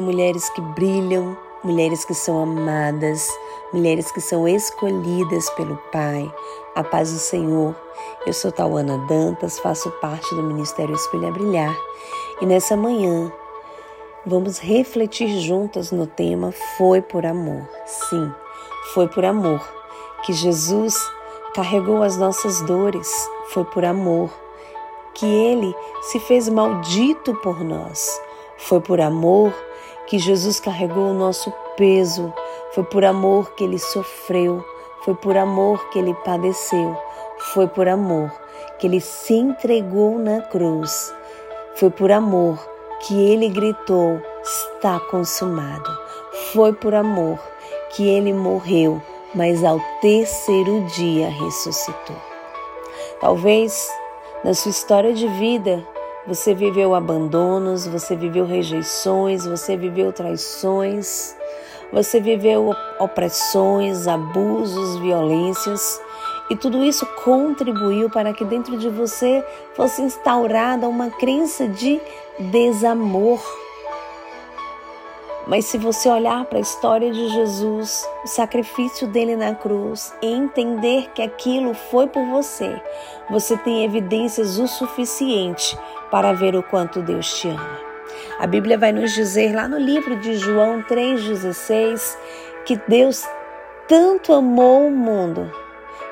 mulheres que brilham, mulheres que são amadas, mulheres que são escolhidas pelo Pai. A paz do Senhor. Eu sou Tauana Dantas, faço parte do Ministério Espelha Brilhar e nessa manhã vamos refletir juntas no tema Foi por amor. Sim, foi por amor que Jesus carregou as nossas dores, foi por amor que ele se fez maldito por nós, foi por amor que Jesus carregou o nosso peso, foi por amor que ele sofreu, foi por amor que ele padeceu, foi por amor que ele se entregou na cruz, foi por amor que ele gritou: Está consumado. Foi por amor que ele morreu, mas ao terceiro dia ressuscitou. Talvez na sua história de vida você viveu abandonos, você viveu rejeições, você viveu traições, você viveu opressões, abusos, violências, e tudo isso contribuiu para que dentro de você fosse instaurada uma crença de desamor. Mas se você olhar para a história de Jesus, o sacrifício dele na cruz, e entender que aquilo foi por você, você tem evidências o suficiente para ver o quanto Deus te ama. A Bíblia vai nos dizer lá no livro de João 3,16 que Deus tanto amou o mundo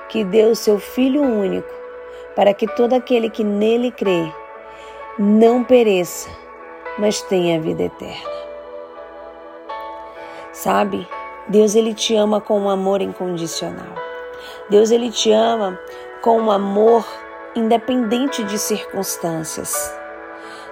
que deu seu Filho único para que todo aquele que nele crê não pereça, mas tenha vida eterna. Sabe? Deus ele te ama com um amor incondicional. Deus ele te ama com um amor independente de circunstâncias.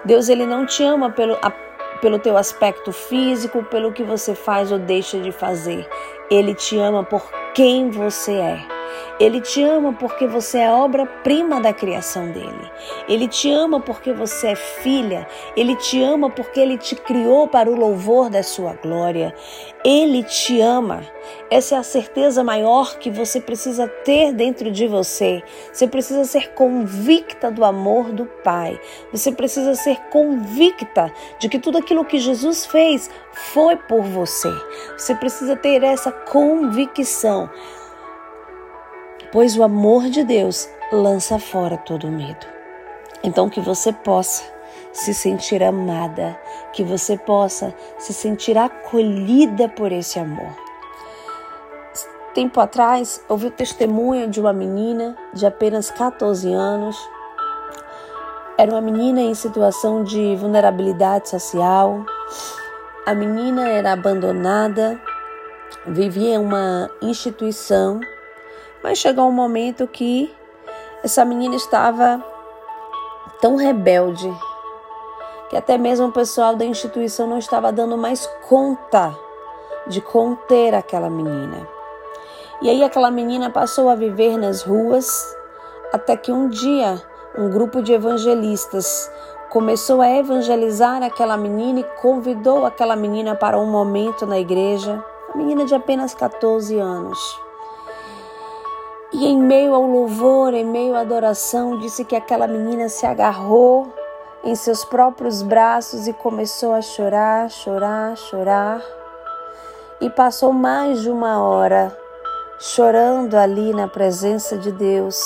Deus ele não te ama pelo, a, pelo teu aspecto físico, pelo que você faz ou deixa de fazer. Ele te ama por quem você é. Ele te ama porque você é obra-prima da criação dele. Ele te ama porque você é filha. Ele te ama porque ele te criou para o louvor da sua glória. Ele te ama. Essa é a certeza maior que você precisa ter dentro de você. Você precisa ser convicta do amor do Pai. Você precisa ser convicta de que tudo aquilo que Jesus fez foi por você. Você precisa ter essa convicção pois o amor de Deus lança fora todo medo. Então, que você possa se sentir amada, que você possa se sentir acolhida por esse amor. Tempo atrás, ouvi o testemunho de uma menina de apenas 14 anos. Era uma menina em situação de vulnerabilidade social. A menina era abandonada, vivia em uma instituição mas chegou um momento que essa menina estava tão rebelde que até mesmo o pessoal da instituição não estava dando mais conta de conter aquela menina. E aí aquela menina passou a viver nas ruas até que um dia um grupo de evangelistas começou a evangelizar aquela menina e convidou aquela menina para um momento na igreja, uma menina de apenas 14 anos. E em meio ao louvor, em meio à adoração, disse que aquela menina se agarrou em seus próprios braços e começou a chorar, chorar, chorar. E passou mais de uma hora chorando ali na presença de Deus.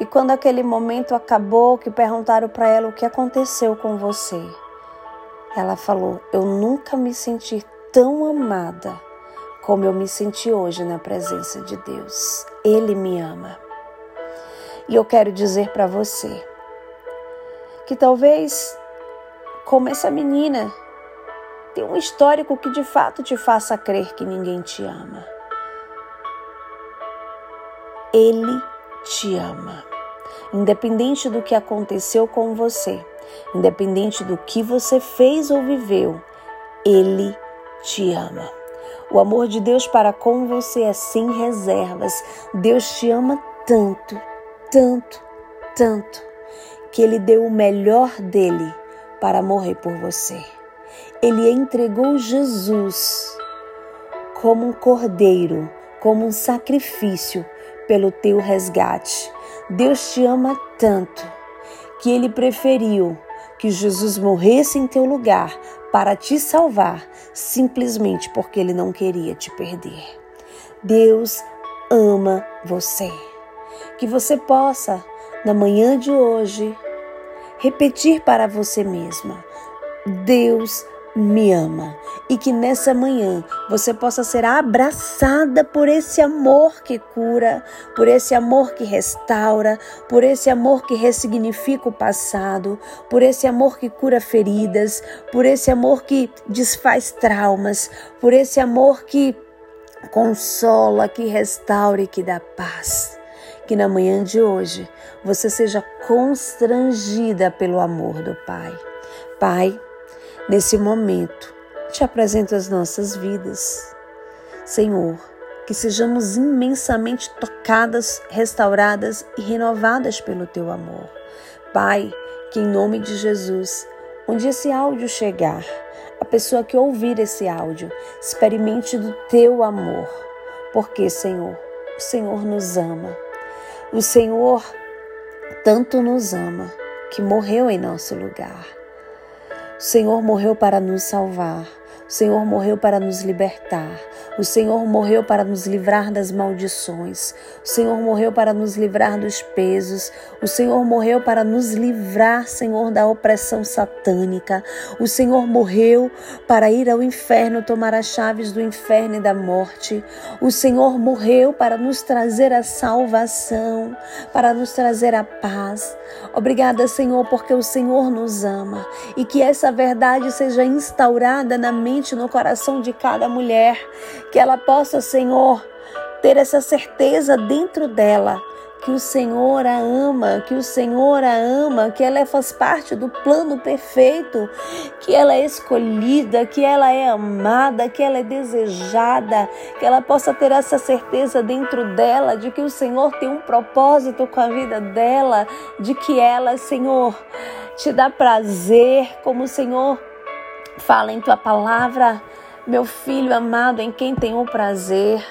E quando aquele momento acabou, que perguntaram para ela o que aconteceu com você, ela falou: Eu nunca me senti tão amada como eu me senti hoje na presença de Deus. Ele me ama. E eu quero dizer para você que talvez, como essa menina, tem um histórico que de fato te faça crer que ninguém te ama. Ele te ama. Independente do que aconteceu com você, independente do que você fez ou viveu, Ele te ama. O amor de Deus para com você é sem reservas. Deus te ama tanto, tanto, tanto, que Ele deu o melhor dele para morrer por você. Ele entregou Jesus como um cordeiro, como um sacrifício pelo teu resgate. Deus te ama tanto que Ele preferiu que Jesus morresse em teu lugar para te salvar, simplesmente porque Ele não queria te perder. Deus ama você. Que você possa, na manhã de hoje, repetir para você mesma: Deus me ama e que nessa manhã você possa ser abraçada por esse amor que cura, por esse amor que restaura, por esse amor que ressignifica o passado, por esse amor que cura feridas, por esse amor que desfaz traumas, por esse amor que consola, que restaura e que dá paz. Que na manhã de hoje você seja constrangida pelo amor do Pai. Pai, Nesse momento, te apresento as nossas vidas. Senhor, que sejamos imensamente tocadas, restauradas e renovadas pelo teu amor. Pai, que em nome de Jesus, onde esse áudio chegar, a pessoa que ouvir esse áudio experimente do teu amor. Porque, Senhor, o Senhor nos ama. O Senhor tanto nos ama que morreu em nosso lugar. O Senhor morreu para nos salvar. O Senhor morreu para nos libertar. O Senhor morreu para nos livrar das maldições. O Senhor morreu para nos livrar dos pesos. O Senhor morreu para nos livrar, Senhor, da opressão satânica. O Senhor morreu para ir ao inferno tomar as chaves do inferno e da morte. O Senhor morreu para nos trazer a salvação, para nos trazer a paz. Obrigada, Senhor, porque o Senhor nos ama e que essa verdade seja instaurada na mente mente, no coração de cada mulher, que ela possa, Senhor, ter essa certeza dentro dela que o Senhor a ama, que o Senhor a ama, que ela faz parte do plano perfeito, que ela é escolhida, que ela é amada, que ela é desejada, que ela possa ter essa certeza dentro dela de que o Senhor tem um propósito com a vida dela, de que ela, Senhor, te dá prazer, como o Senhor Fala em tua palavra, meu filho amado, em quem tenho prazer.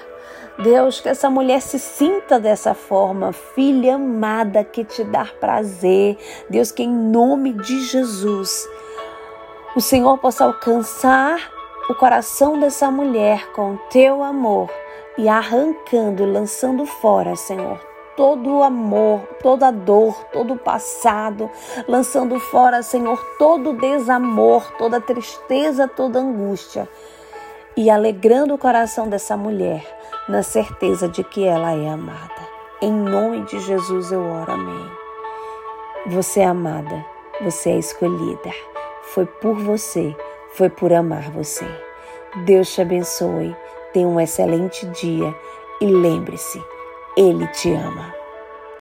Deus, que essa mulher se sinta dessa forma, filha amada que te dá prazer. Deus, que em nome de Jesus o Senhor possa alcançar o coração dessa mulher com teu amor e arrancando, lançando fora, Senhor, todo o amor, toda a dor, todo o passado, lançando fora, Senhor, todo o desamor, toda a tristeza, toda a angústia e alegrando o coração dessa mulher na certeza de que ela é amada. Em nome de Jesus eu oro, amém. Você é amada, você é escolhida. Foi por você, foi por amar você. Deus te abençoe, tenha um excelente dia e lembre-se, ele te ama.